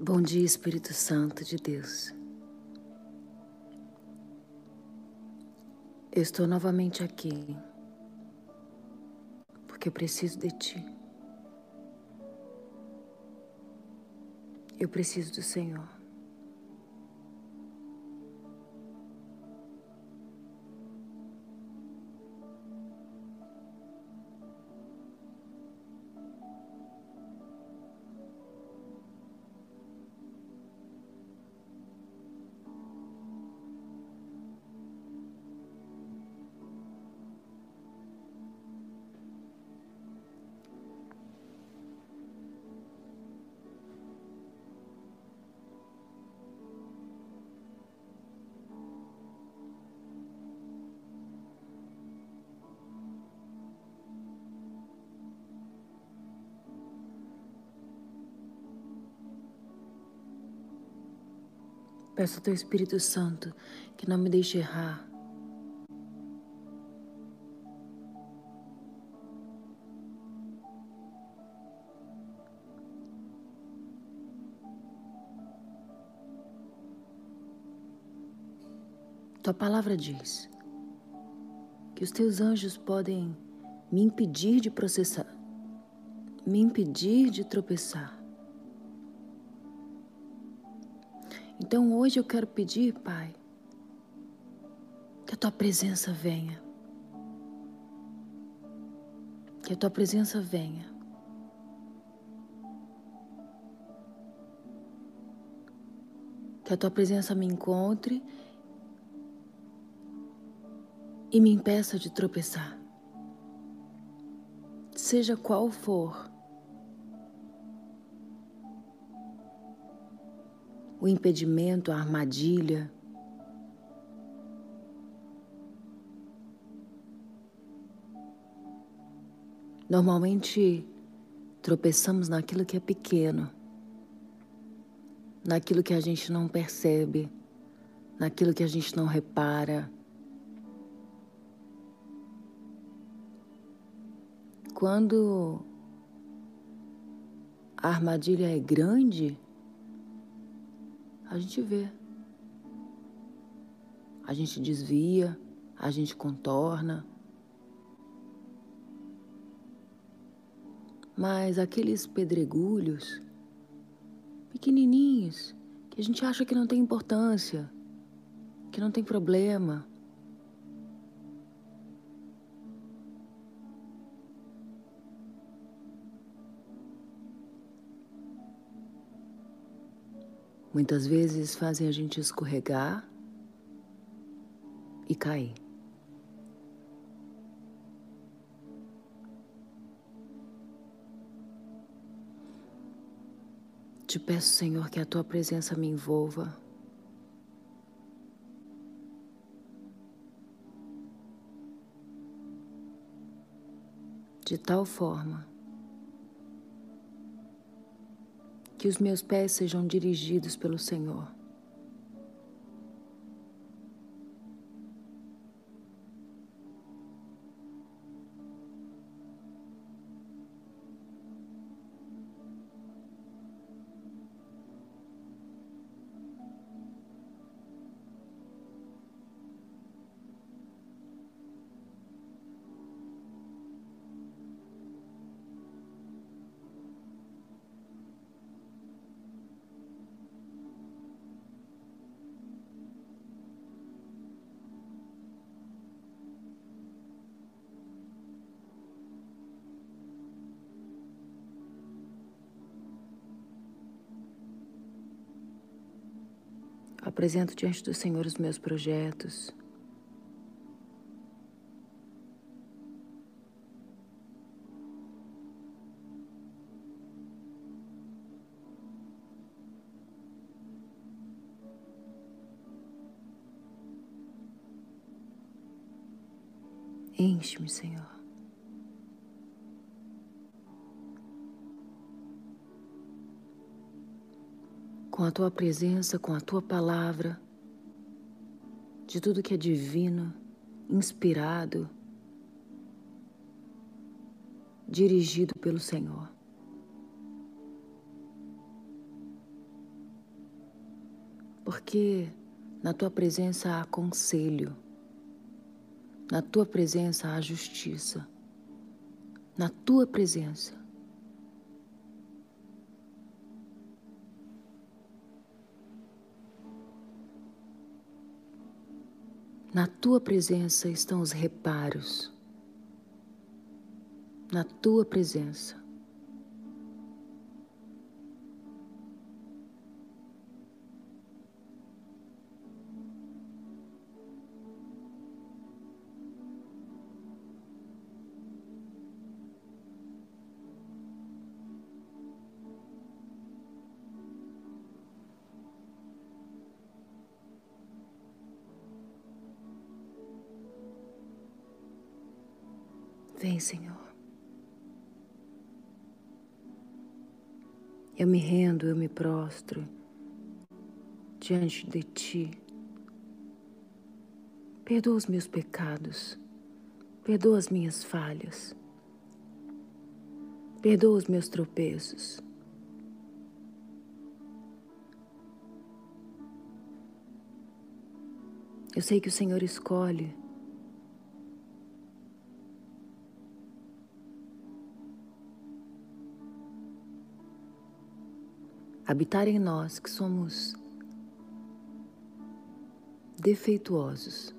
Bom dia, Espírito Santo de Deus. Eu estou novamente aqui porque eu preciso de Ti. Eu preciso do Senhor. Peço ao Teu Espírito Santo que não me deixe errar. Tua palavra diz que os teus anjos podem me impedir de processar, me impedir de tropeçar. Então hoje eu quero pedir, Pai, que a tua presença venha. Que a tua presença venha. Que a tua presença me encontre e me impeça de tropeçar. Seja qual for o impedimento, a armadilha. Normalmente tropeçamos naquilo que é pequeno, naquilo que a gente não percebe, naquilo que a gente não repara. Quando a armadilha é grande, a gente vê. A gente desvia, a gente contorna. Mas aqueles pedregulhos pequenininhos que a gente acha que não tem importância, que não tem problema, muitas vezes fazem a gente escorregar e cair. Te peço, Senhor, que a tua presença me envolva. De tal forma que os meus pés sejam dirigidos pelo Senhor. Apresento diante do Senhor os meus projetos. Enche-me, Senhor. Com a tua presença, com a tua palavra, de tudo que é divino, inspirado, dirigido pelo Senhor. porque na tua presença há conselho, na tua presença há justiça, na tua presença. Na tua presença estão os reparos. Na tua presença Senhor. Eu me rendo, eu me prostro diante de Ti. Perdoa os meus pecados, perdoa as minhas falhas, perdoa os meus tropeços. Eu sei que o Senhor escolhe habitar em nós que somos defeituosos,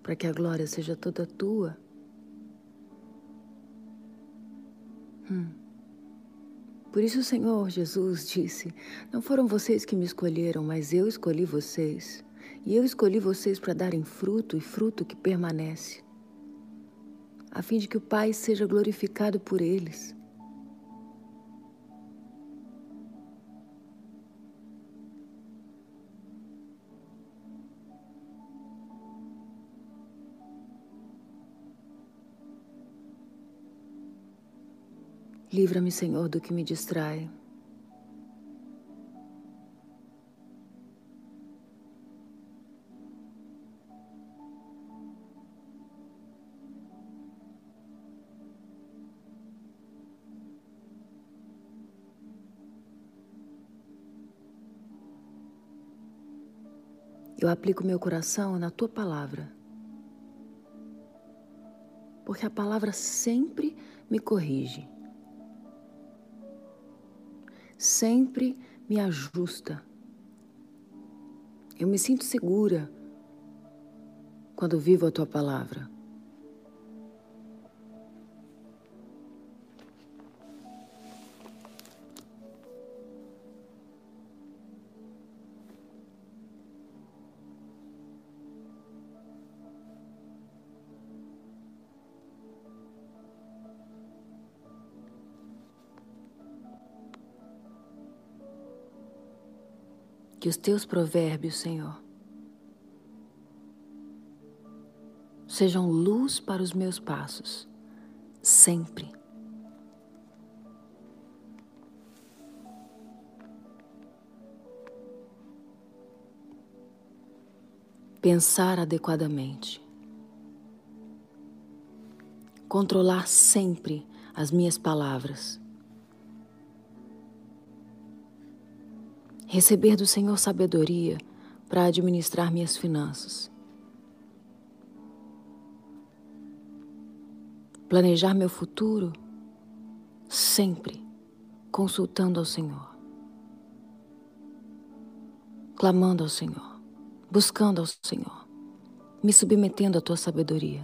para que a glória seja toda tua. Hum. Por isso o Senhor Jesus disse: Não foram vocês que me escolheram, mas eu escolhi vocês. E eu escolhi vocês para darem fruto e fruto que permanece, a fim de que o Pai seja glorificado por eles. Livra-me, Senhor, do que me distrai. Eu aplico meu coração na tua palavra. Porque a palavra sempre me corrige sempre me ajusta. Eu me sinto segura quando vivo a tua palavra. Que os teus provérbios, Senhor, sejam luz para os meus passos, sempre. Pensar adequadamente. Controlar sempre as minhas palavras receber do Senhor sabedoria para administrar minhas finanças, planejar meu futuro sempre consultando ao Senhor, clamando ao Senhor, buscando ao Senhor, me submetendo à tua sabedoria.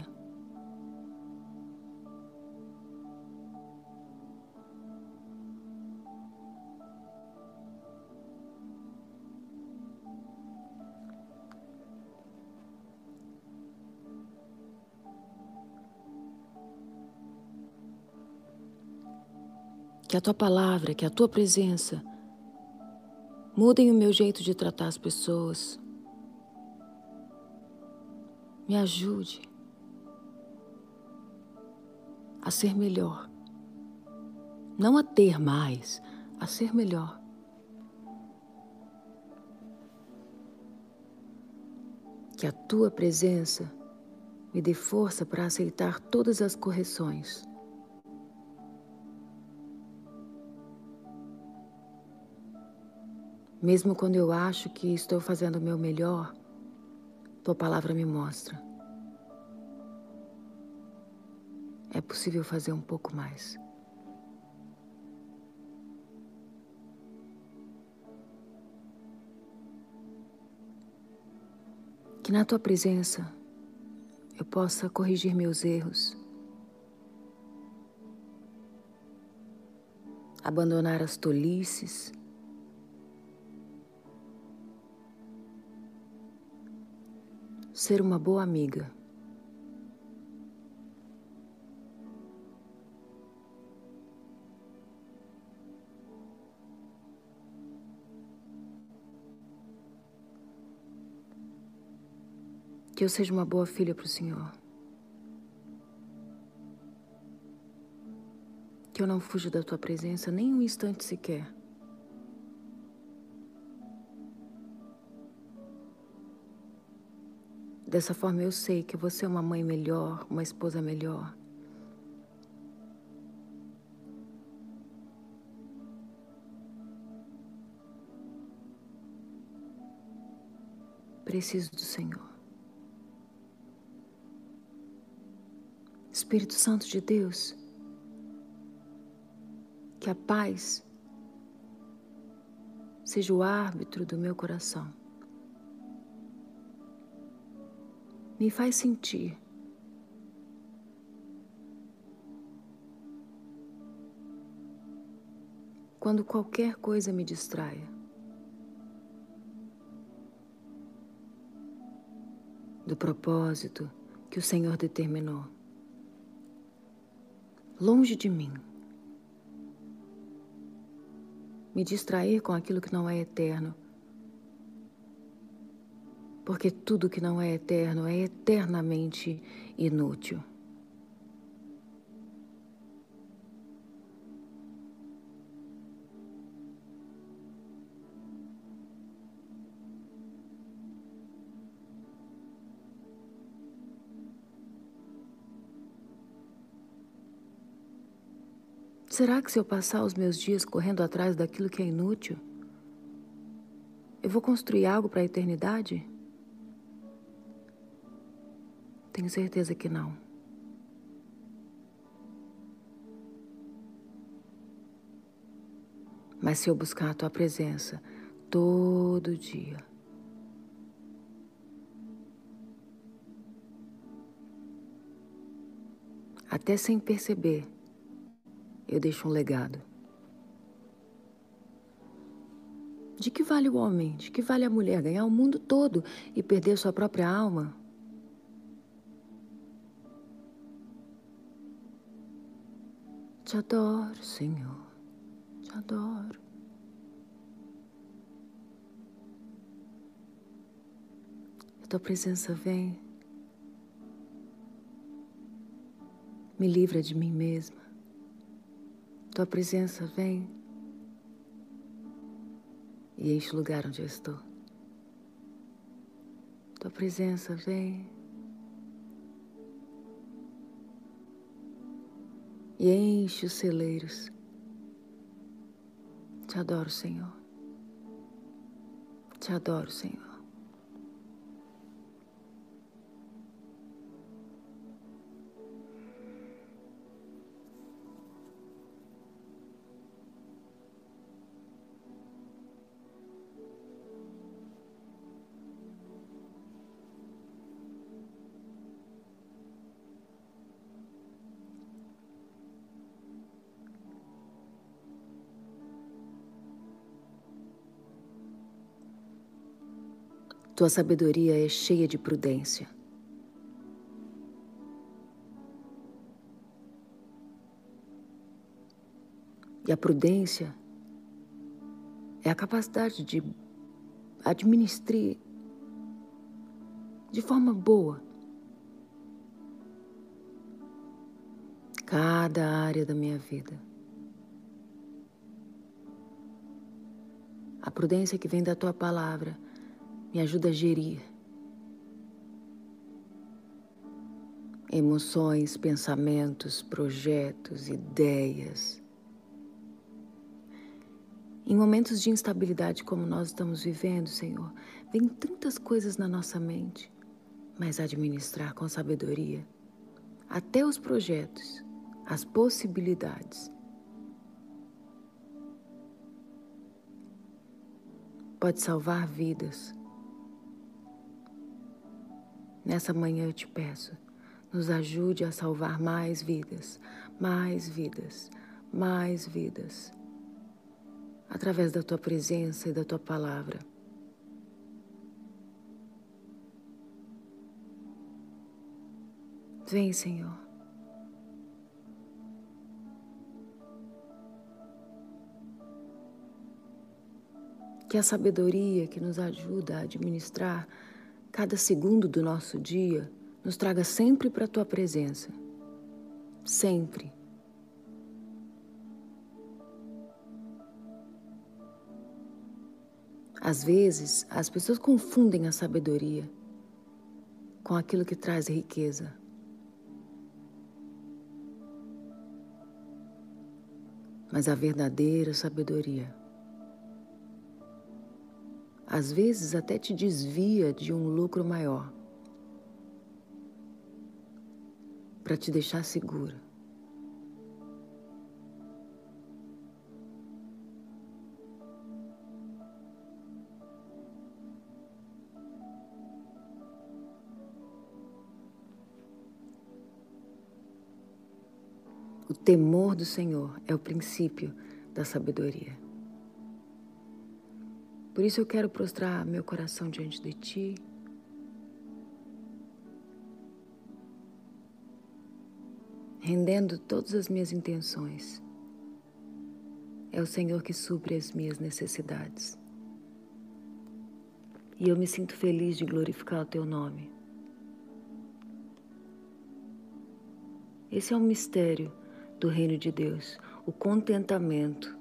Que a tua palavra, que a tua presença mudem o meu jeito de tratar as pessoas. Me ajude a ser melhor. Não a ter mais, a ser melhor. Que a tua presença me dê força para aceitar todas as correções Mesmo quando eu acho que estou fazendo o meu melhor, tua palavra me mostra. É possível fazer um pouco mais. Que na tua presença eu possa corrigir meus erros, abandonar as tolices ser uma boa amiga. Que eu seja uma boa filha para o Senhor. Que eu não fuja da tua presença nem um instante sequer. Dessa forma eu sei que você é uma mãe melhor, uma esposa melhor. Preciso do Senhor. Espírito Santo de Deus, que a paz seja o árbitro do meu coração. Me faz sentir. Quando qualquer coisa me distraia. Do propósito que o Senhor determinou. Longe de mim. Me distrair com aquilo que não é eterno porque tudo que não é eterno é eternamente inútil. Será que se eu passar os meus dias correndo atrás daquilo que é inútil, eu vou construir algo para a eternidade? Tenho certeza que não. Mas se eu buscar a tua presença todo dia, até sem perceber, eu deixo um legado. De que vale o homem? De que vale a mulher ganhar o mundo todo e perder sua própria alma? Te adoro, Senhor, te adoro. A tua presença vem, me livra de mim mesma. Tua presença vem e enche o lugar onde eu estou. Tua presença vem. E enche os celeiros. Te adoro, Senhor. Te adoro, Senhor. Tua sabedoria é cheia de prudência. E a prudência é a capacidade de administrar de forma boa cada área da minha vida. A prudência que vem da tua palavra me ajuda a gerir emoções, pensamentos, projetos, ideias, Em momentos de instabilidade como nós estamos vivendo, Senhor, vem tantas coisas na nossa mente, mas administrar com sabedoria até os projetos, as possibilidades. Pode salvar vidas. Nessa manhã eu te peço, nos ajude a salvar mais vidas, mais vidas, mais vidas através da tua presença e da tua palavra. Vem, Senhor. Que a sabedoria que nos ajuda a administrar cada segundo do nosso dia nos traga sempre para a tua presença. Sempre. Às vezes, as pessoas confundem a sabedoria com aquilo que traz riqueza. Mas a verdadeira sabedoria, às vezes até te desvia de um lucro maior, para te deixar segura. O temor do Senhor é o princípio da sabedoria. Por isso eu quero prostrar meu coração diante de Ti. Rendendo todas as minhas intenções. É o Senhor que supre as minhas necessidades. E eu me sinto feliz de glorificar o Teu nome. Esse é um mistério do reino de Deus, o contentamento.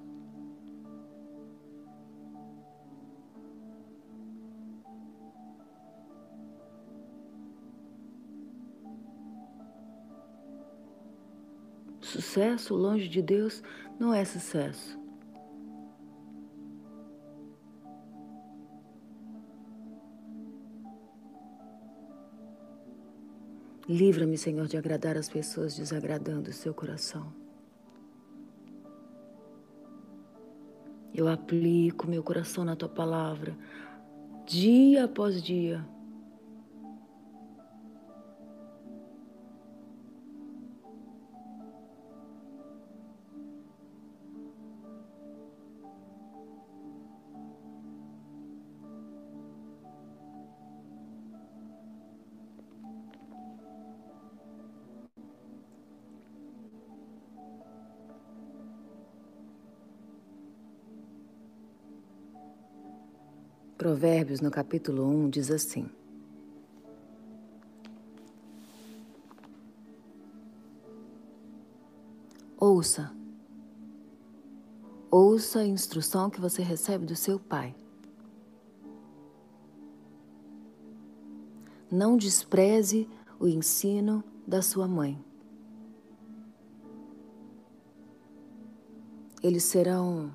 Sucesso longe de Deus não é sucesso. Livra-me, Senhor, de agradar as pessoas desagradando o seu coração. Eu aplico meu coração na tua palavra, dia após dia. Provérbios, no capítulo 1, diz assim: Ouça, ouça a instrução que você recebe do seu pai. Não despreze o ensino da sua mãe. Eles serão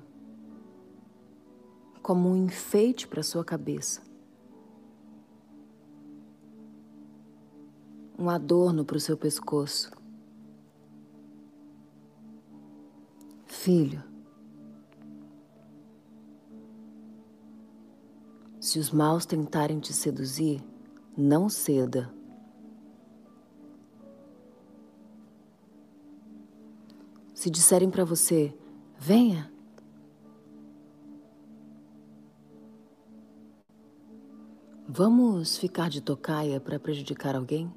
como um enfeite para sua cabeça. Um adorno para o seu pescoço. Filho, se os maus tentarem te seduzir, não ceda. Se disserem para você, venha, Vamos ficar de tocaia para prejudicar alguém?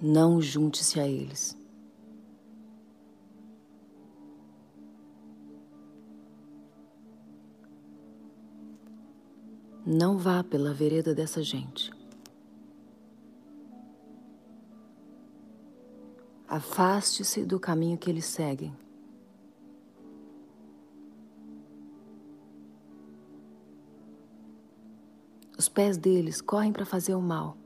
Não junte-se a eles. Não vá pela vereda dessa gente. Afaste-se do caminho que eles seguem. Os pés deles correm para fazer o mal.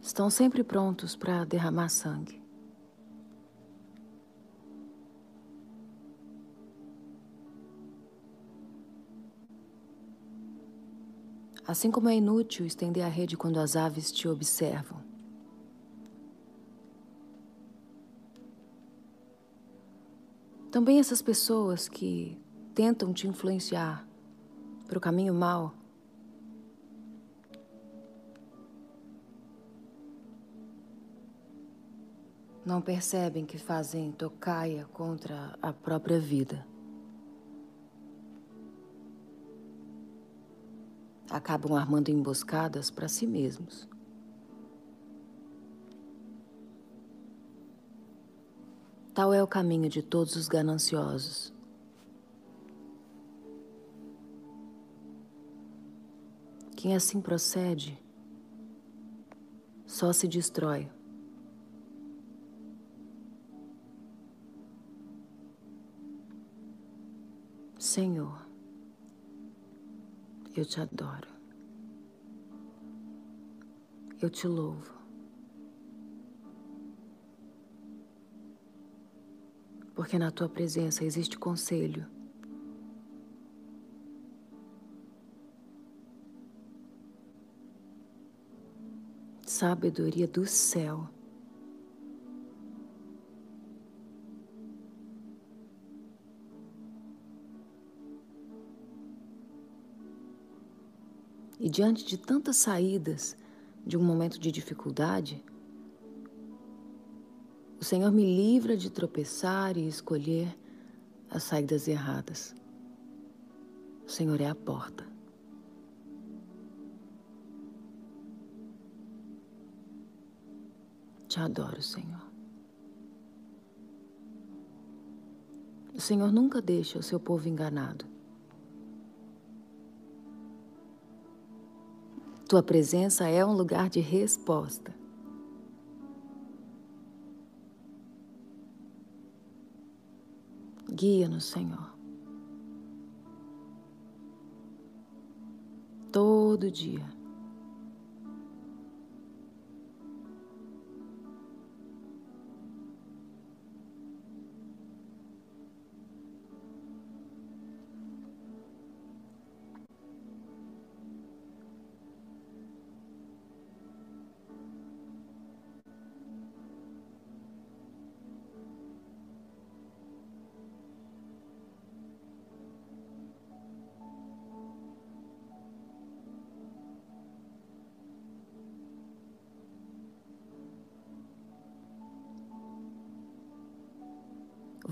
Estão sempre prontos para derramar sangue. Assim como é inútil estender a rede quando as aves te observam. Também essas pessoas que tentam te influenciar para o caminho mau. Não percebem que fazem tocaia contra a própria vida. Acabam armando emboscadas para si mesmos. Tal é o caminho de todos os gananciosos. Quem assim procede só se destrói. Senhor, eu te adoro. Eu te louvo. Porque na tua presença existe conselho sabedoria do céu. E diante de tantas saídas de um momento de dificuldade, o Senhor me livra de tropeçar e escolher as saídas erradas. O Senhor é a porta. Te adoro, Senhor. O Senhor nunca deixa o seu povo enganado. Tua presença é um lugar de resposta. Guia-nos, Senhor. Todo dia.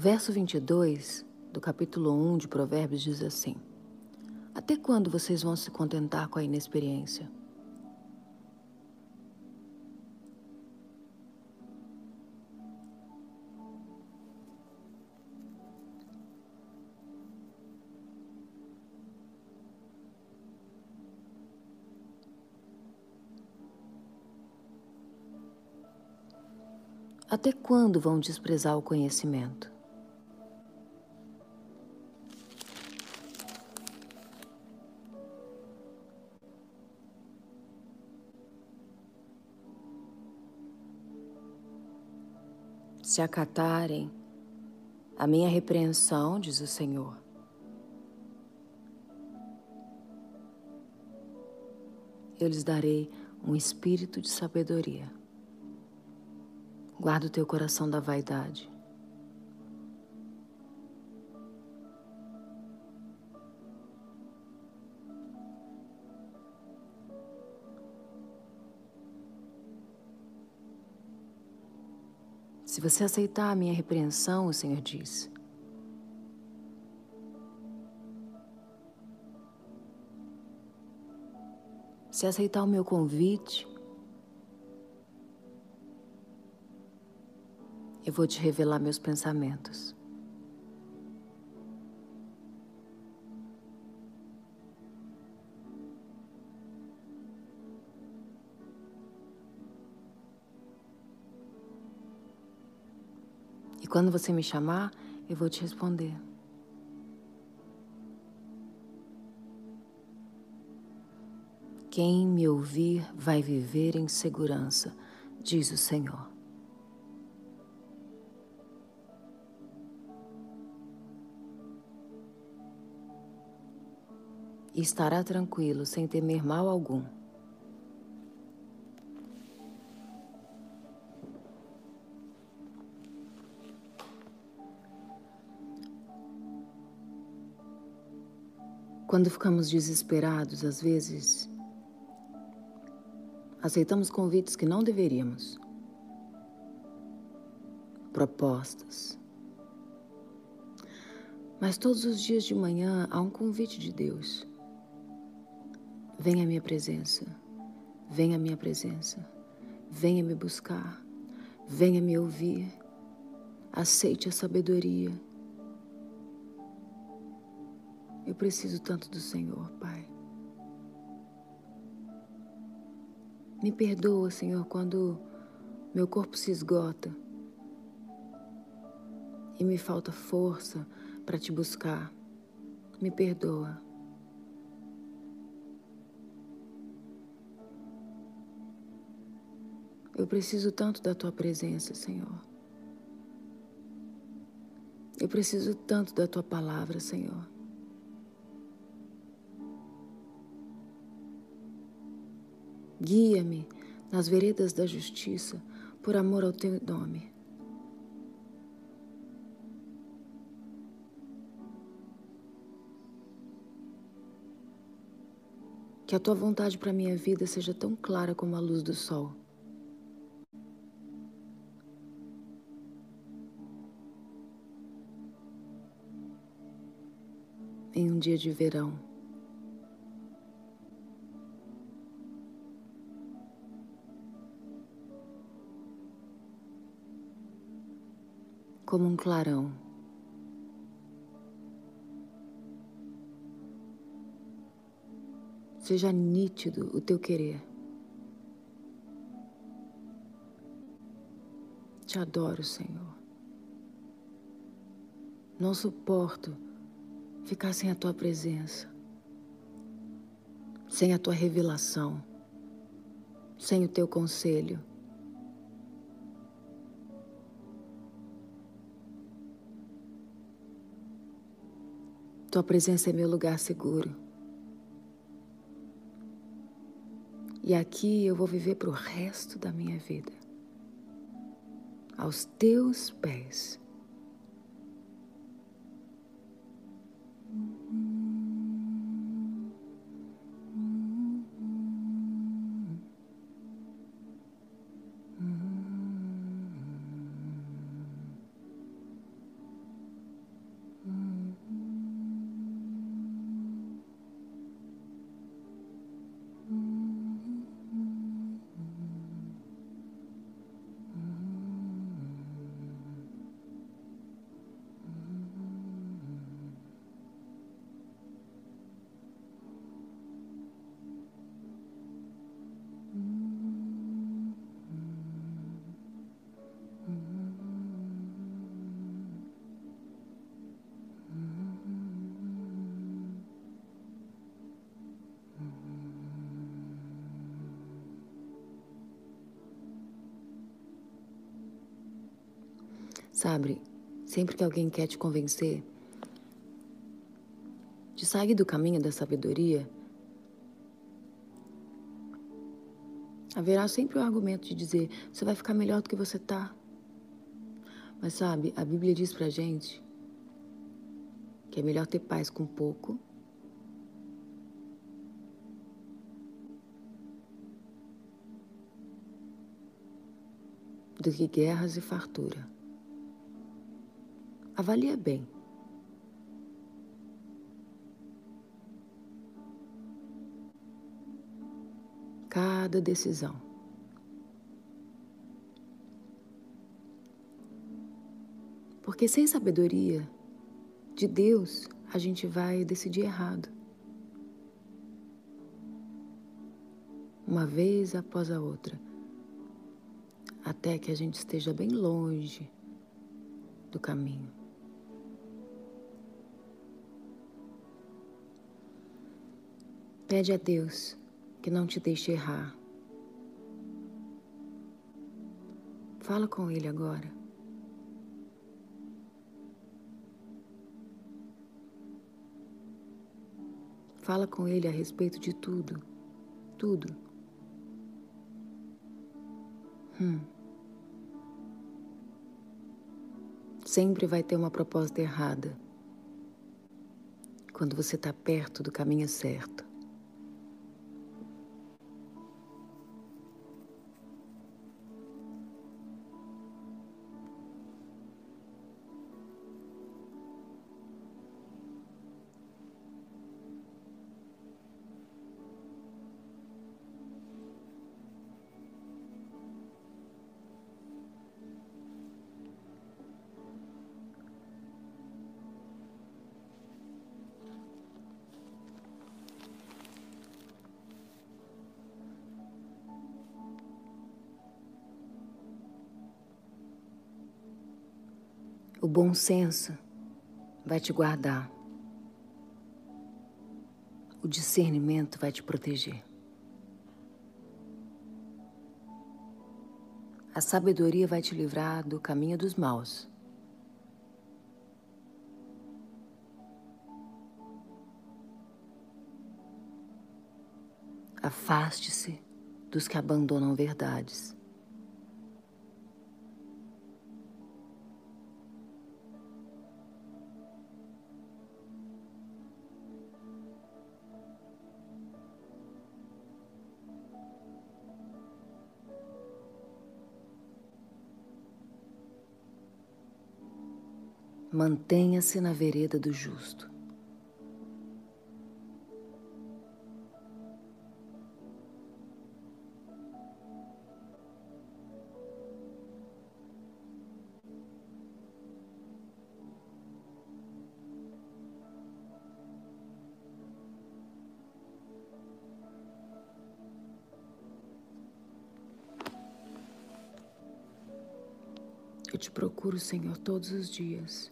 Verso 22 do capítulo 1 de Provérbios diz assim: Até quando vocês vão se contentar com a inexperiência? Até quando vão desprezar o conhecimento? Se acatarem a minha repreensão, diz o Senhor. Eu lhes darei um espírito de sabedoria. Guarda o teu coração da vaidade. Se você aceitar a minha repreensão, o Senhor diz, se aceitar o meu convite, eu vou te revelar meus pensamentos. quando você me chamar, eu vou te responder. Quem me ouvir vai viver em segurança, diz o Senhor. E estará tranquilo, sem temer mal algum. Quando ficamos desesperados, às vezes, aceitamos convites que não deveríamos, propostas. Mas todos os dias de manhã há um convite de Deus. Venha à minha presença, venha à minha presença, venha me buscar, venha me ouvir, aceite a sabedoria eu preciso tanto do Senhor, Pai. Me perdoa, Senhor, quando meu corpo se esgota e me falta força para te buscar. Me perdoa. Eu preciso tanto da tua presença, Senhor. Eu preciso tanto da tua palavra, Senhor. Guia-me nas veredas da justiça, por amor ao teu nome. Que a tua vontade para minha vida seja tão clara como a luz do sol. Em um dia de verão. Como um clarão. Seja nítido o teu querer. Te adoro, Senhor. Não suporto ficar sem a tua presença, sem a tua revelação, sem o teu conselho. Tua presença é meu lugar seguro. E aqui eu vou viver para o resto da minha vida. Aos teus pés. Sabe, sempre que alguém quer te convencer de sair do caminho da sabedoria, haverá sempre o argumento de dizer: você vai ficar melhor do que você tá. Mas sabe, a Bíblia diz pra gente que é melhor ter paz com pouco do que guerras e fartura. Avalia bem. Cada decisão. Porque sem sabedoria de Deus, a gente vai decidir errado. Uma vez após a outra. Até que a gente esteja bem longe do caminho. Pede a Deus que não te deixe errar. Fala com Ele agora. Fala com Ele a respeito de tudo, tudo. Hum. Sempre vai ter uma proposta errada quando você está perto do caminho certo. O bom senso vai te guardar. O discernimento vai te proteger. A sabedoria vai te livrar do caminho dos maus. Afaste-se dos que abandonam verdades. Mantenha-se na vereda do justo. Eu te procuro, Senhor, todos os dias.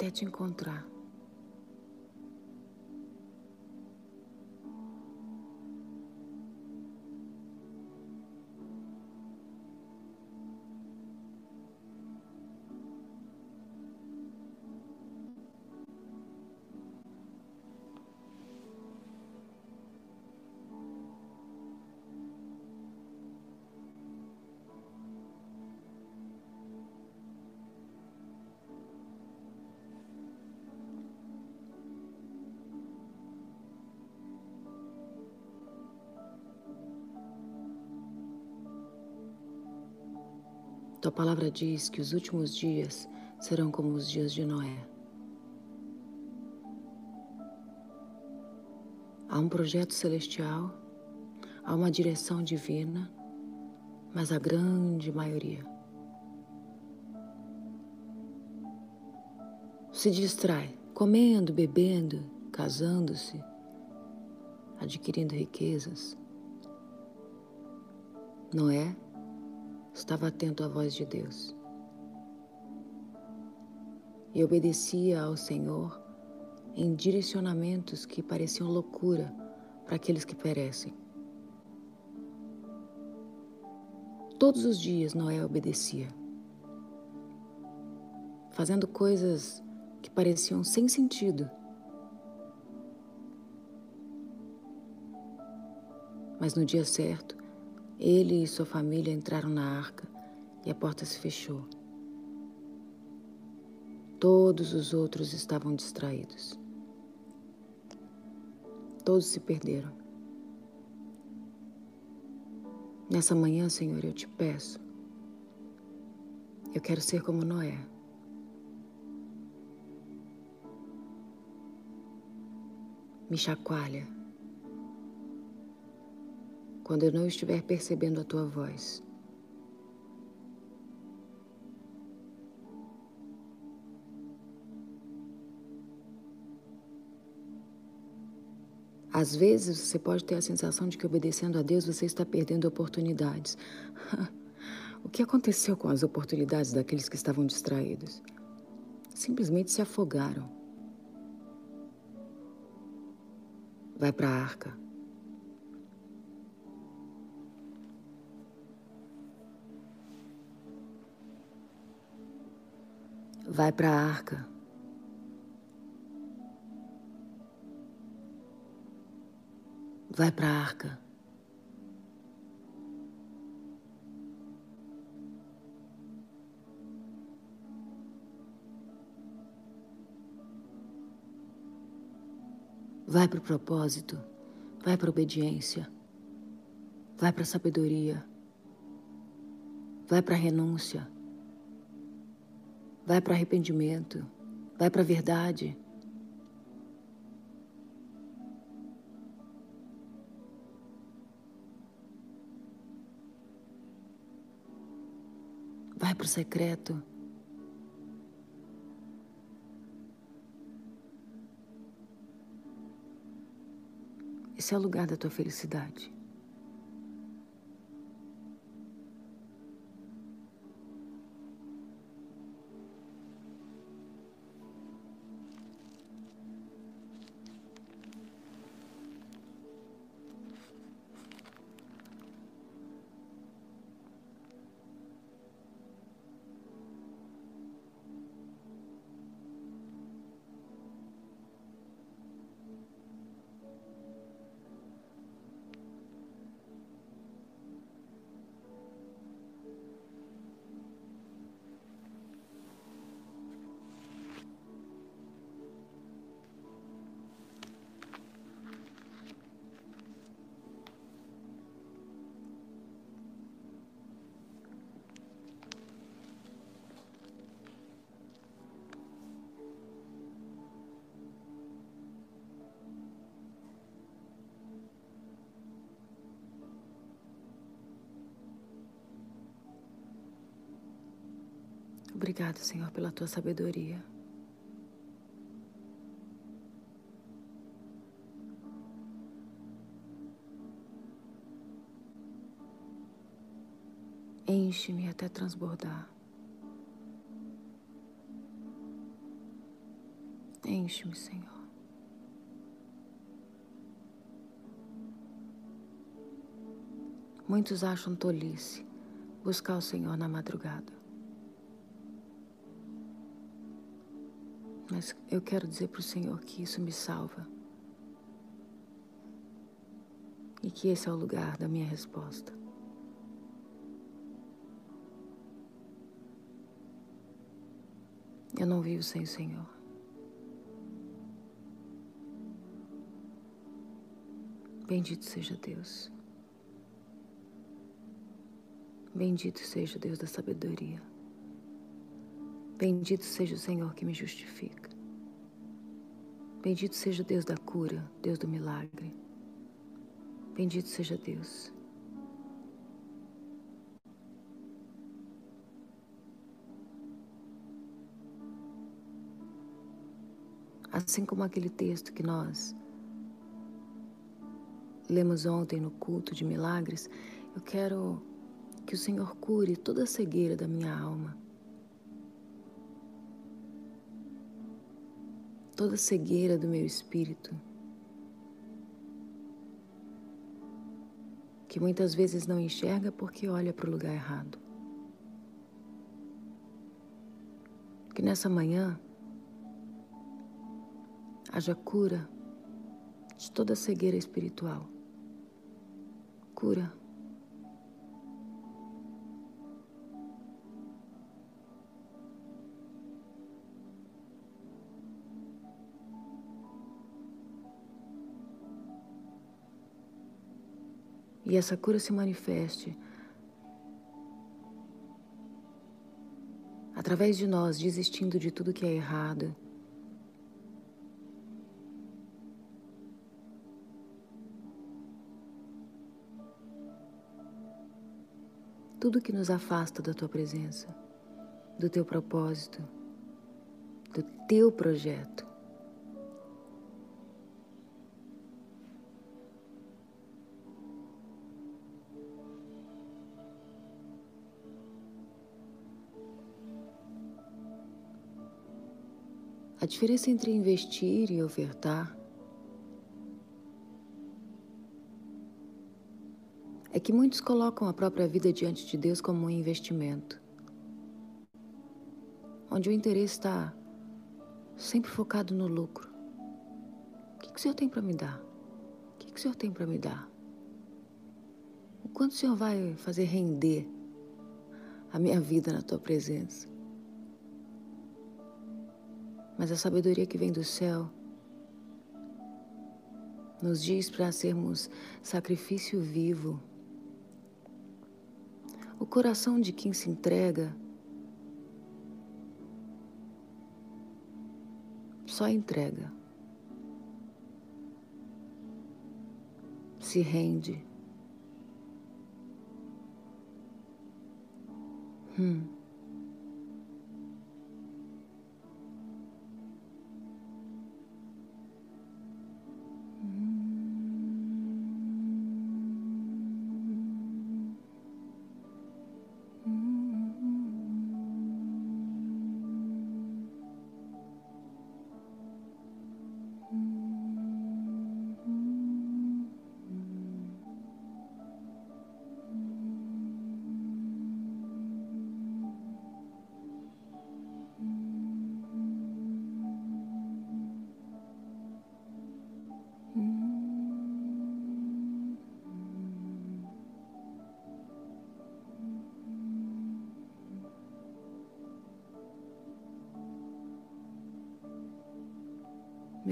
Até te encontrar. Tua palavra diz que os últimos dias serão como os dias de Noé. Há um projeto celestial, há uma direção divina, mas a grande maioria se distrai comendo, bebendo, casando-se, adquirindo riquezas. Noé estava atento à voz de Deus. E obedecia ao Senhor em direcionamentos que pareciam loucura para aqueles que perecem. Todos os dias Noé obedecia, fazendo coisas que pareciam sem sentido. Mas no dia certo, ele e sua família entraram na arca e a porta se fechou. Todos os outros estavam distraídos. Todos se perderam. Nessa manhã, Senhor, eu te peço. Eu quero ser como Noé. Me chacoalha quando eu não estiver percebendo a tua voz. Às vezes você pode ter a sensação de que obedecendo a Deus você está perdendo oportunidades. O que aconteceu com as oportunidades daqueles que estavam distraídos? Simplesmente se afogaram. Vai para a arca. Vai para a arca. Vai para a arca. Vai para o propósito, vai para a obediência, vai para a sabedoria, vai para a renúncia, vai para arrependimento, vai para a verdade. Vai para o secreto. Esse é o lugar da tua felicidade. Obrigado, Senhor, pela tua sabedoria. Enche-me até transbordar. Enche-me, Senhor. Muitos acham tolice buscar o Senhor na madrugada. Mas eu quero dizer para o Senhor que isso me salva. E que esse é o lugar da minha resposta. Eu não vivo sem o Senhor. Bendito seja Deus. Bendito seja o Deus da sabedoria. Bendito seja o Senhor que me justifica. Bendito seja Deus da cura, Deus do milagre. Bendito seja Deus. Assim como aquele texto que nós lemos ontem no culto de milagres, eu quero que o Senhor cure toda a cegueira da minha alma. Toda cegueira do meu espírito, que muitas vezes não enxerga porque olha para o lugar errado. Que nessa manhã haja cura de toda cegueira espiritual. Cura e essa cura se manifeste através de nós desistindo de tudo que é errado. Tudo que nos afasta da tua presença, do teu propósito, do teu projeto. Diferença entre investir e ofertar é que muitos colocam a própria vida diante de Deus como um investimento, onde o interesse está sempre focado no lucro. O que, o Senhor tem para me dar? O que o Senhor tem para me dar? O quanto o Senhor vai fazer render a minha vida na tua presença? Mas a sabedoria que vem do céu nos diz para sermos sacrifício vivo. O coração de quem se entrega só entrega. Se rende. Hum.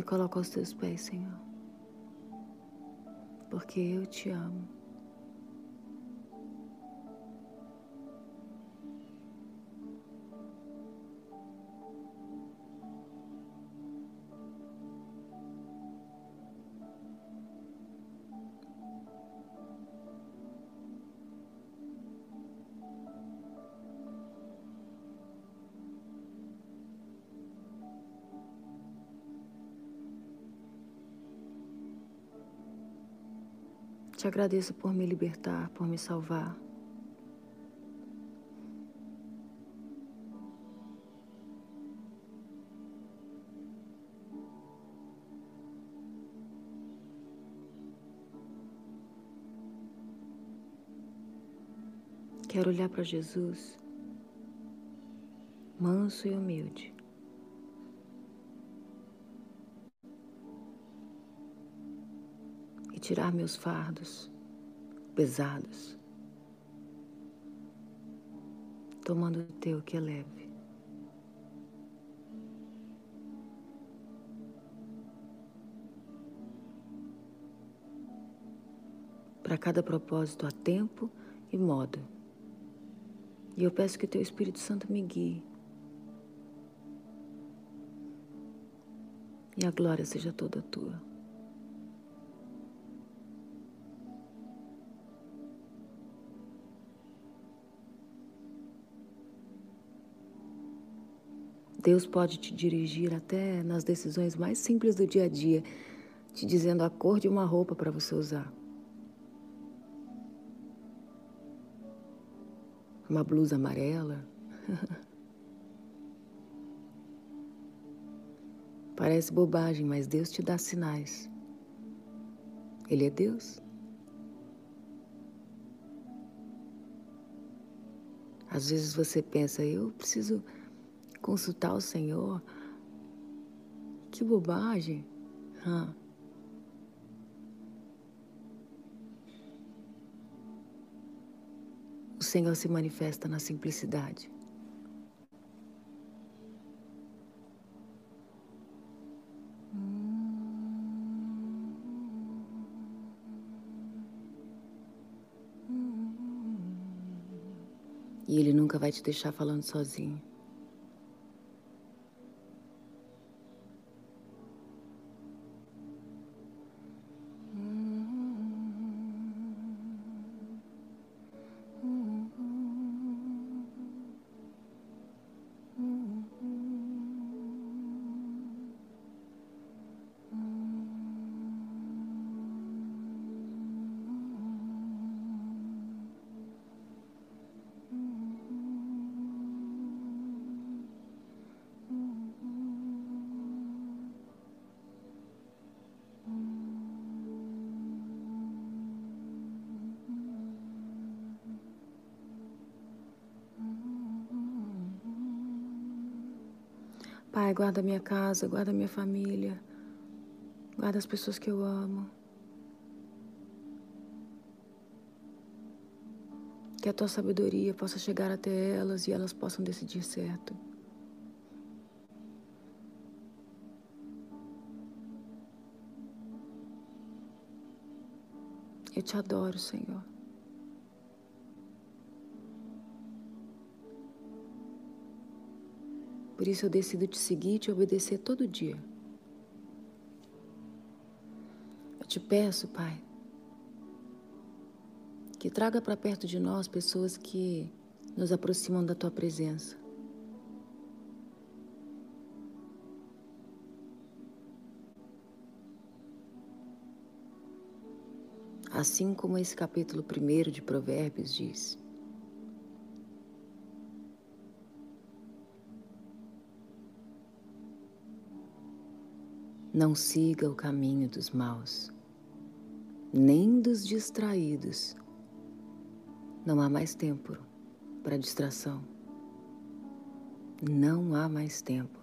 Coloco aos teus pés, Senhor, porque eu te amo. Agradeço por me libertar, por me salvar. Quero olhar para Jesus, manso e humilde. Tirar meus fardos pesados, tomando o teu que é leve. Para cada propósito há tempo e modo. E eu peço que o teu Espírito Santo me guie. E a glória seja toda tua. Deus pode te dirigir até nas decisões mais simples do dia a dia, te dizendo a cor de uma roupa para você usar. Uma blusa amarela. Parece bobagem, mas Deus te dá sinais. Ele é Deus. Às vezes você pensa, eu preciso consultar o Senhor. Que bobagem. O Senhor se manifesta na simplicidade. E Ele nunca vai te deixar falando sozinho. Pai, guarda minha casa, guarda minha família, guarda as pessoas que eu amo. Que a tua sabedoria possa chegar até elas e elas possam decidir certo. Eu te adoro, Senhor. Por isso eu decido te seguir e te obedecer todo dia. Eu te peço, Pai, que traga para perto de nós pessoas que nos aproximam da tua presença. Assim como esse capítulo 1 de Provérbios diz. Não siga o caminho dos maus, nem dos distraídos não há mais tempo para distração. Não há mais tempo.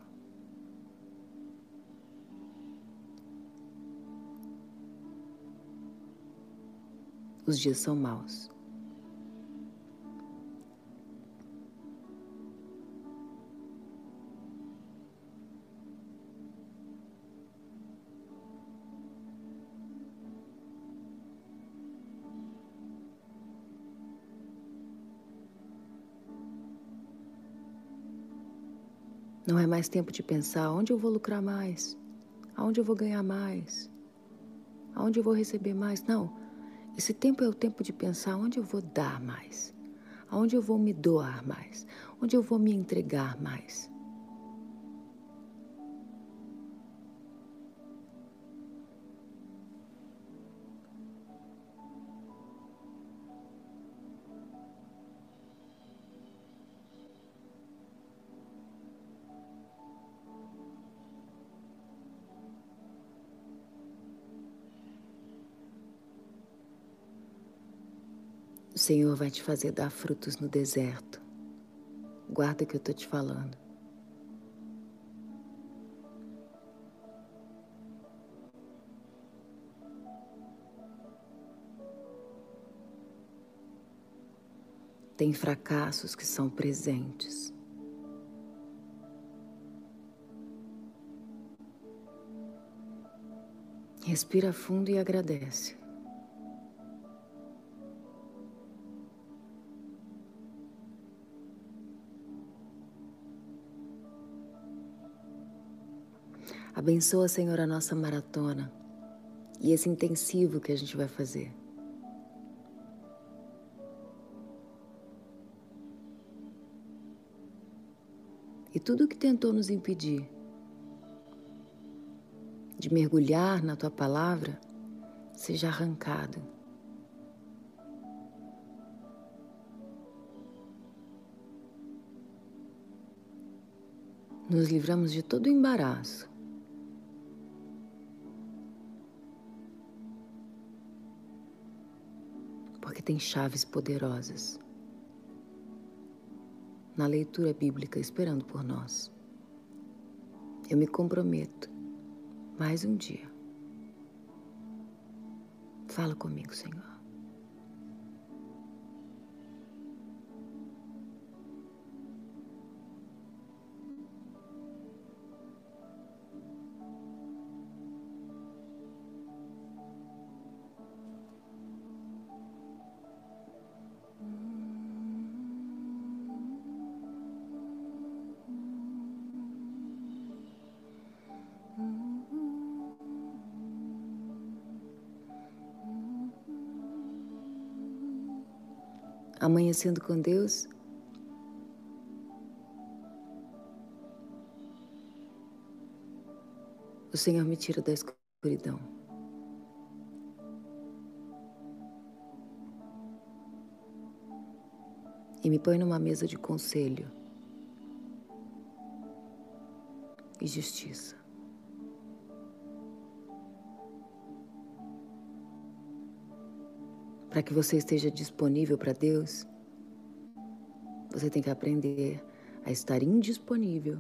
Os dias são maus. Não é mais tempo de pensar onde eu vou lucrar mais, aonde eu vou ganhar mais, aonde eu vou receber mais. Não. Esse tempo é o tempo de pensar onde eu vou dar mais, aonde eu vou me doar mais, onde eu vou me entregar mais. Senhor vai te fazer dar frutos no deserto. Guarda o que eu estou te falando. Tem fracassos que são presentes. Respira fundo e agradece. Abençoa, Senhor, a nossa maratona e esse intensivo que a gente vai fazer. E tudo que tentou nos impedir de mergulhar na tua palavra seja arrancado. Nos livramos de todo embaraço tem chaves poderosas na leitura bíblica esperando por nós. Eu me comprometo mais um dia. Fala comigo, Senhor. Amanhecendo com Deus. O Senhor me tira da escuridão. E me põe numa mesa de conselho e justiça. Para que você esteja disponível para Deus, você tem que aprender a estar indisponível.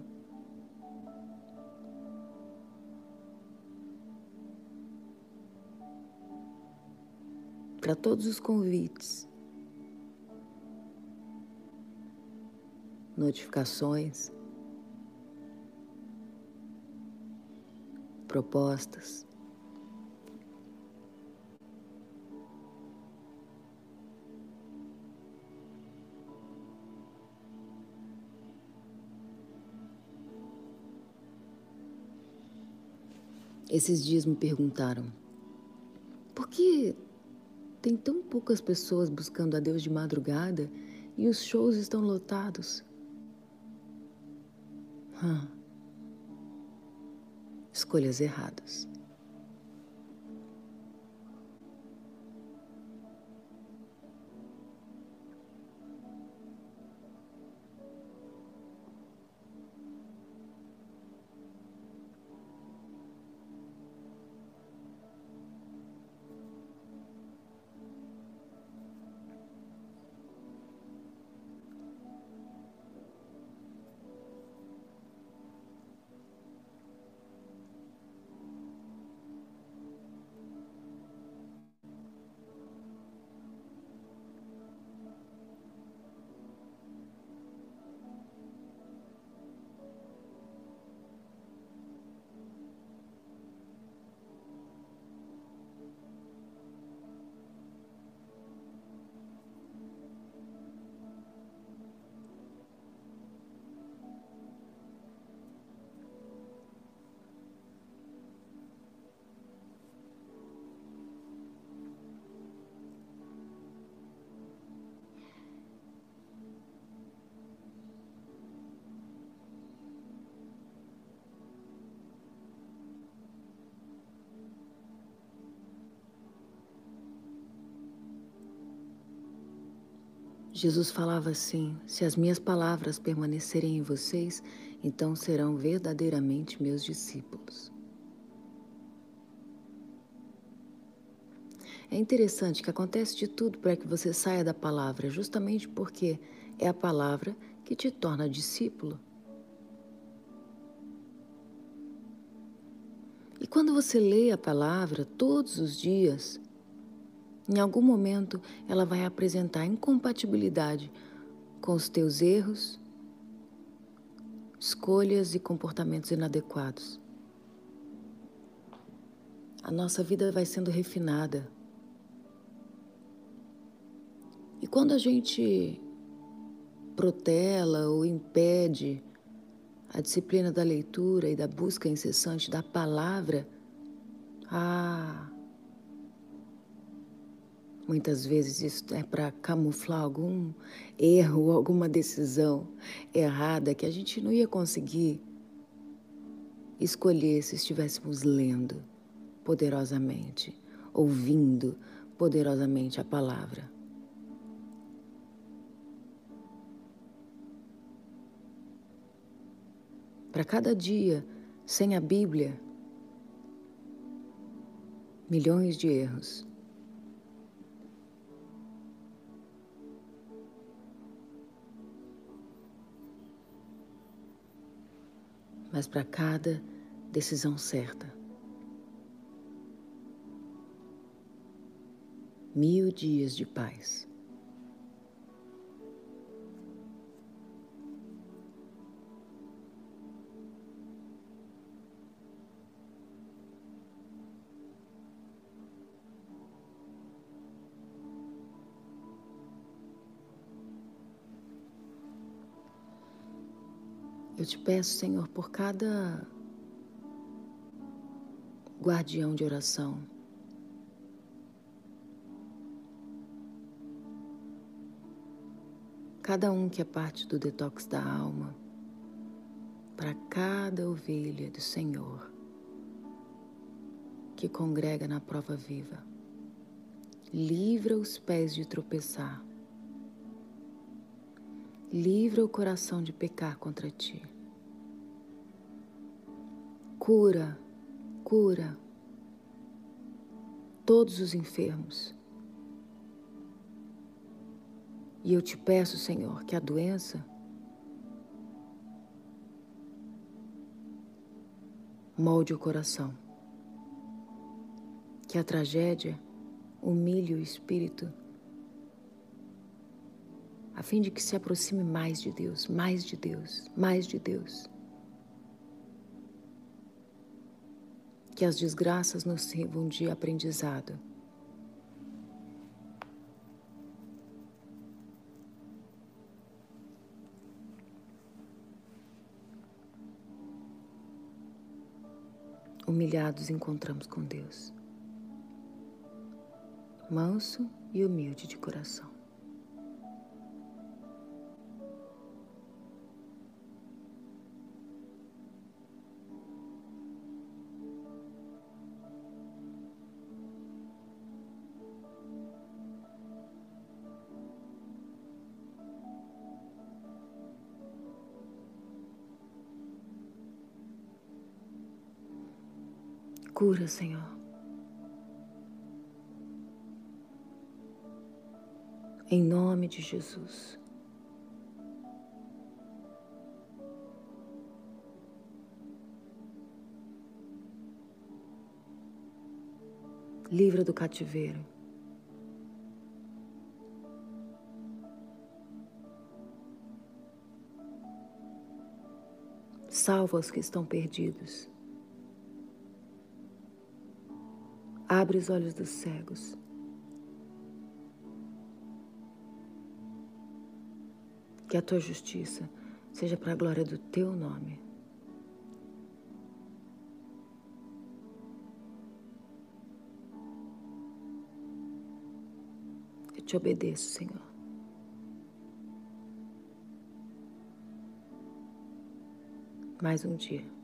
Para todos os convites, notificações, propostas. Esses dias me perguntaram: por que tem tão poucas pessoas buscando a Deus de madrugada e os shows estão lotados? Hum. Escolhas erradas. Jesus falava assim: Se as minhas palavras permanecerem em vocês, então serão verdadeiramente meus discípulos. É interessante que acontece de tudo para que você saia da palavra, justamente porque é a palavra que te torna discípulo. E quando você lê a palavra todos os dias, em algum momento, ela vai apresentar incompatibilidade com os teus erros, escolhas e comportamentos inadequados. A nossa vida vai sendo refinada. E quando a gente protela ou impede a disciplina da leitura e da busca incessante da palavra, ah, Muitas vezes isso é para camuflar algum erro, alguma decisão errada que a gente não ia conseguir escolher se estivéssemos lendo poderosamente, ouvindo poderosamente a palavra. Para cada dia sem a Bíblia, milhões de erros. Mas para cada decisão certa. Mil dias de paz. Eu te peço, Senhor, por cada guardião de oração. Cada um que é parte do detox da alma, para cada ovelha do Senhor que congrega na prova viva. Livra os pés de tropeçar livra o coração de pecar contra ti. Cura, cura todos os enfermos. E eu te peço, Senhor, que a doença molde o coração, que a tragédia humilhe o espírito, a fim de que se aproxime mais de Deus, mais de Deus, mais de Deus. Que as desgraças nos sirvam de aprendizado. Humilhados encontramos com Deus manso e humilde de coração. Cura, Senhor. em nome de Jesus. Livra do cativeiro. Salva os que estão perdidos. Abre os olhos dos cegos. que a tua justiça seja para a glória do teu nome. Eu te obedeço, Senhor. Mais um dia.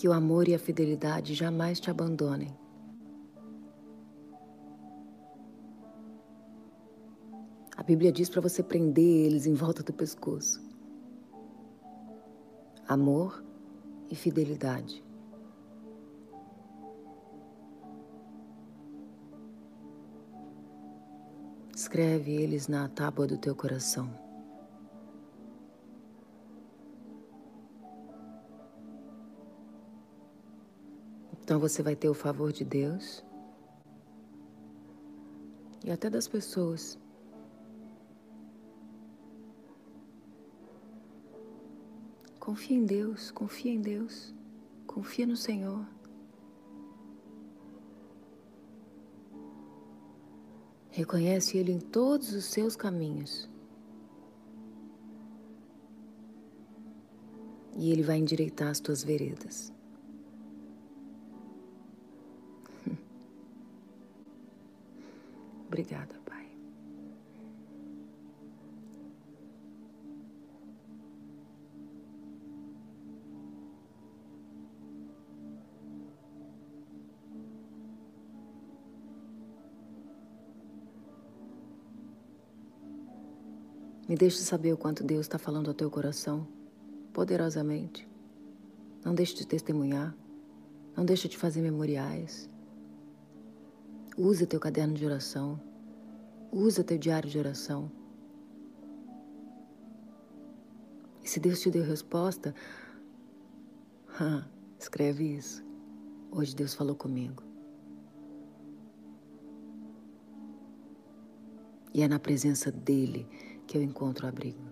Que o amor e a fidelidade jamais te abandonem. A Bíblia diz para você prender eles em volta do pescoço. Amor e fidelidade. Escreve eles na tábua do teu coração. Então você vai ter o favor de Deus e até das pessoas. Confia em Deus, confia em Deus, confia no Senhor. Reconhece Ele em todos os seus caminhos. E Ele vai endireitar as tuas veredas. Obrigada, Pai. Me deixe saber o quanto Deus está falando ao teu coração, poderosamente. Não deixe de testemunhar. Não deixe de fazer memoriais. Usa teu caderno de oração. Usa teu diário de oração. E se Deus te deu resposta, escreve isso. Hoje Deus falou comigo. E é na presença dele que eu encontro abrigo.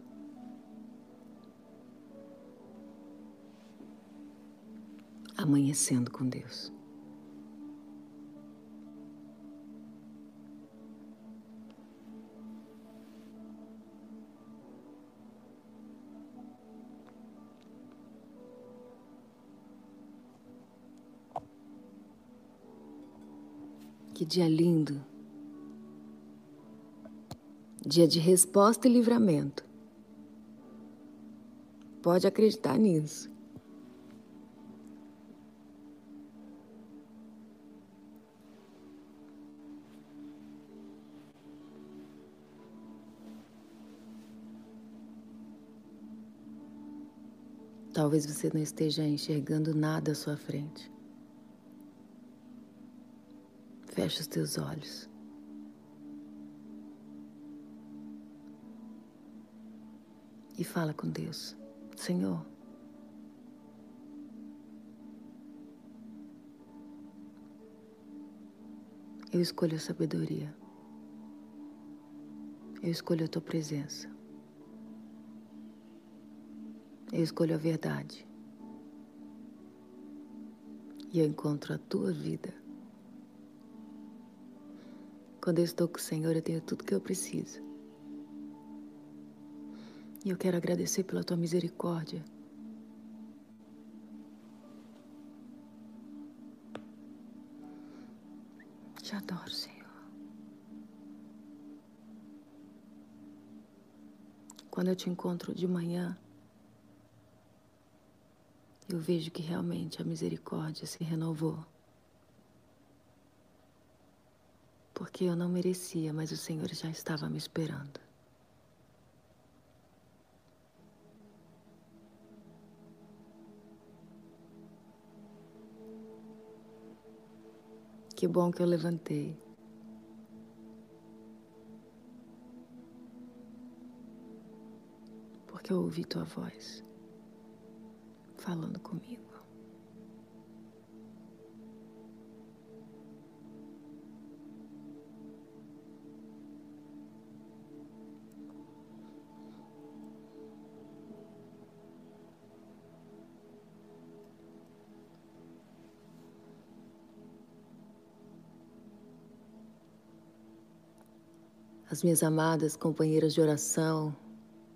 Amanhecendo com Deus. Que dia lindo! Dia de resposta e livramento. Pode acreditar nisso. Talvez você não esteja enxergando nada à sua frente. Feche os teus olhos. E fala com Deus. Senhor, eu escolho a sabedoria. Eu escolho a tua presença. Eu escolho a verdade. E eu encontro a tua vida. Quando eu estou com o Senhor, eu tenho tudo que eu preciso. E eu quero agradecer pela tua misericórdia. Te adoro, Senhor. Quando eu te encontro de manhã, eu vejo que realmente a misericórdia se renovou. Porque eu não merecia, mas o Senhor já estava me esperando. Que bom que eu levantei. Porque eu ouvi tua voz falando comigo. As minhas amadas companheiras de oração,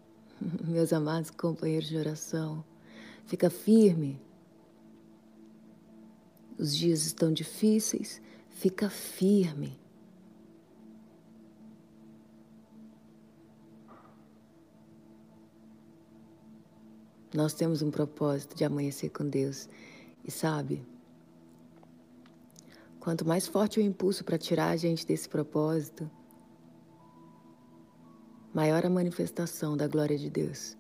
meus amados companheiros de oração, Fica firme. Os dias estão difíceis, fica firme. Nós temos um propósito de amanhecer com Deus. E sabe, quanto mais forte o impulso para tirar a gente desse propósito, maior a manifestação da glória de Deus.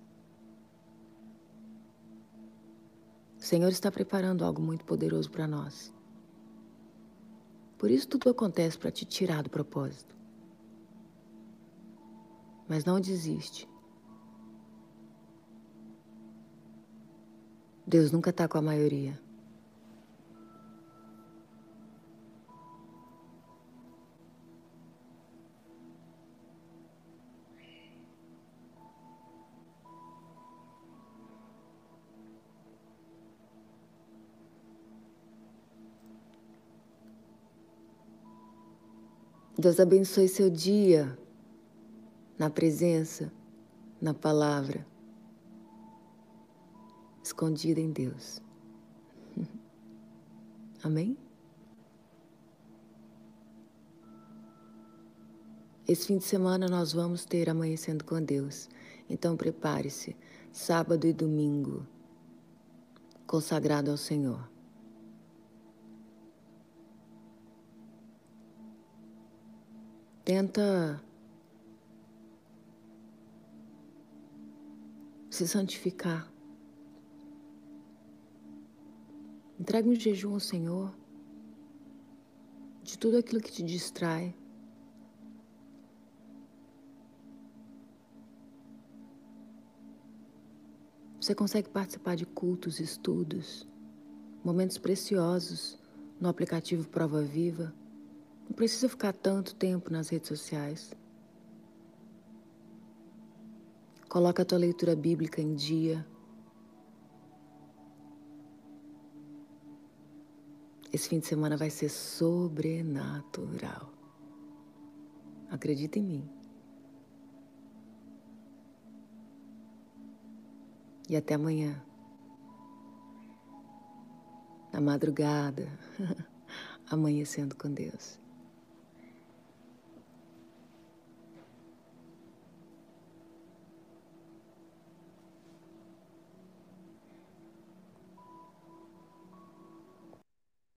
O Senhor está preparando algo muito poderoso para nós. Por isso tudo acontece para te tirar do propósito. Mas não desiste. Deus nunca está com a maioria. Deus abençoe seu dia na presença, na palavra, escondida em Deus. Amém? Esse fim de semana nós vamos ter Amanhecendo com Deus. Então prepare-se, sábado e domingo, consagrado ao Senhor. Tenta se santificar. Entrega um jejum ao Senhor de tudo aquilo que te distrai. Você consegue participar de cultos, estudos, momentos preciosos no aplicativo Prova Viva. Não precisa ficar tanto tempo nas redes sociais. Coloca a tua leitura bíblica em dia. Esse fim de semana vai ser sobrenatural. Acredita em mim. E até amanhã. Na madrugada, amanhecendo com Deus.